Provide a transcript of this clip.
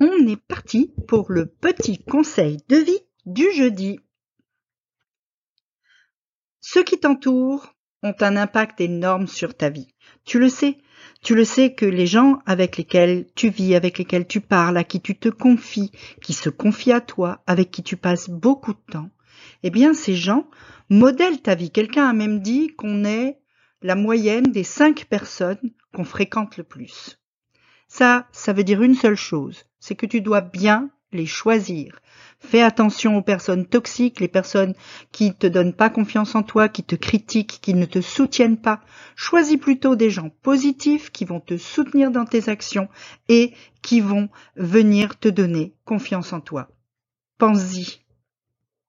on est parti pour le petit conseil de vie du jeudi. Ceux qui t'entourent ont un impact énorme sur ta vie. Tu le sais. Tu le sais que les gens avec lesquels tu vis, avec lesquels tu parles, à qui tu te confies, qui se confient à toi, avec qui tu passes beaucoup de temps, eh bien ces gens modèlent ta vie. Quelqu'un a même dit qu'on est la moyenne des cinq personnes qu'on fréquente le plus. Ça, ça veut dire une seule chose, c'est que tu dois bien les choisir. Fais attention aux personnes toxiques, les personnes qui te donnent pas confiance en toi, qui te critiquent, qui ne te soutiennent pas. Choisis plutôt des gens positifs qui vont te soutenir dans tes actions et qui vont venir te donner confiance en toi. Pense-y.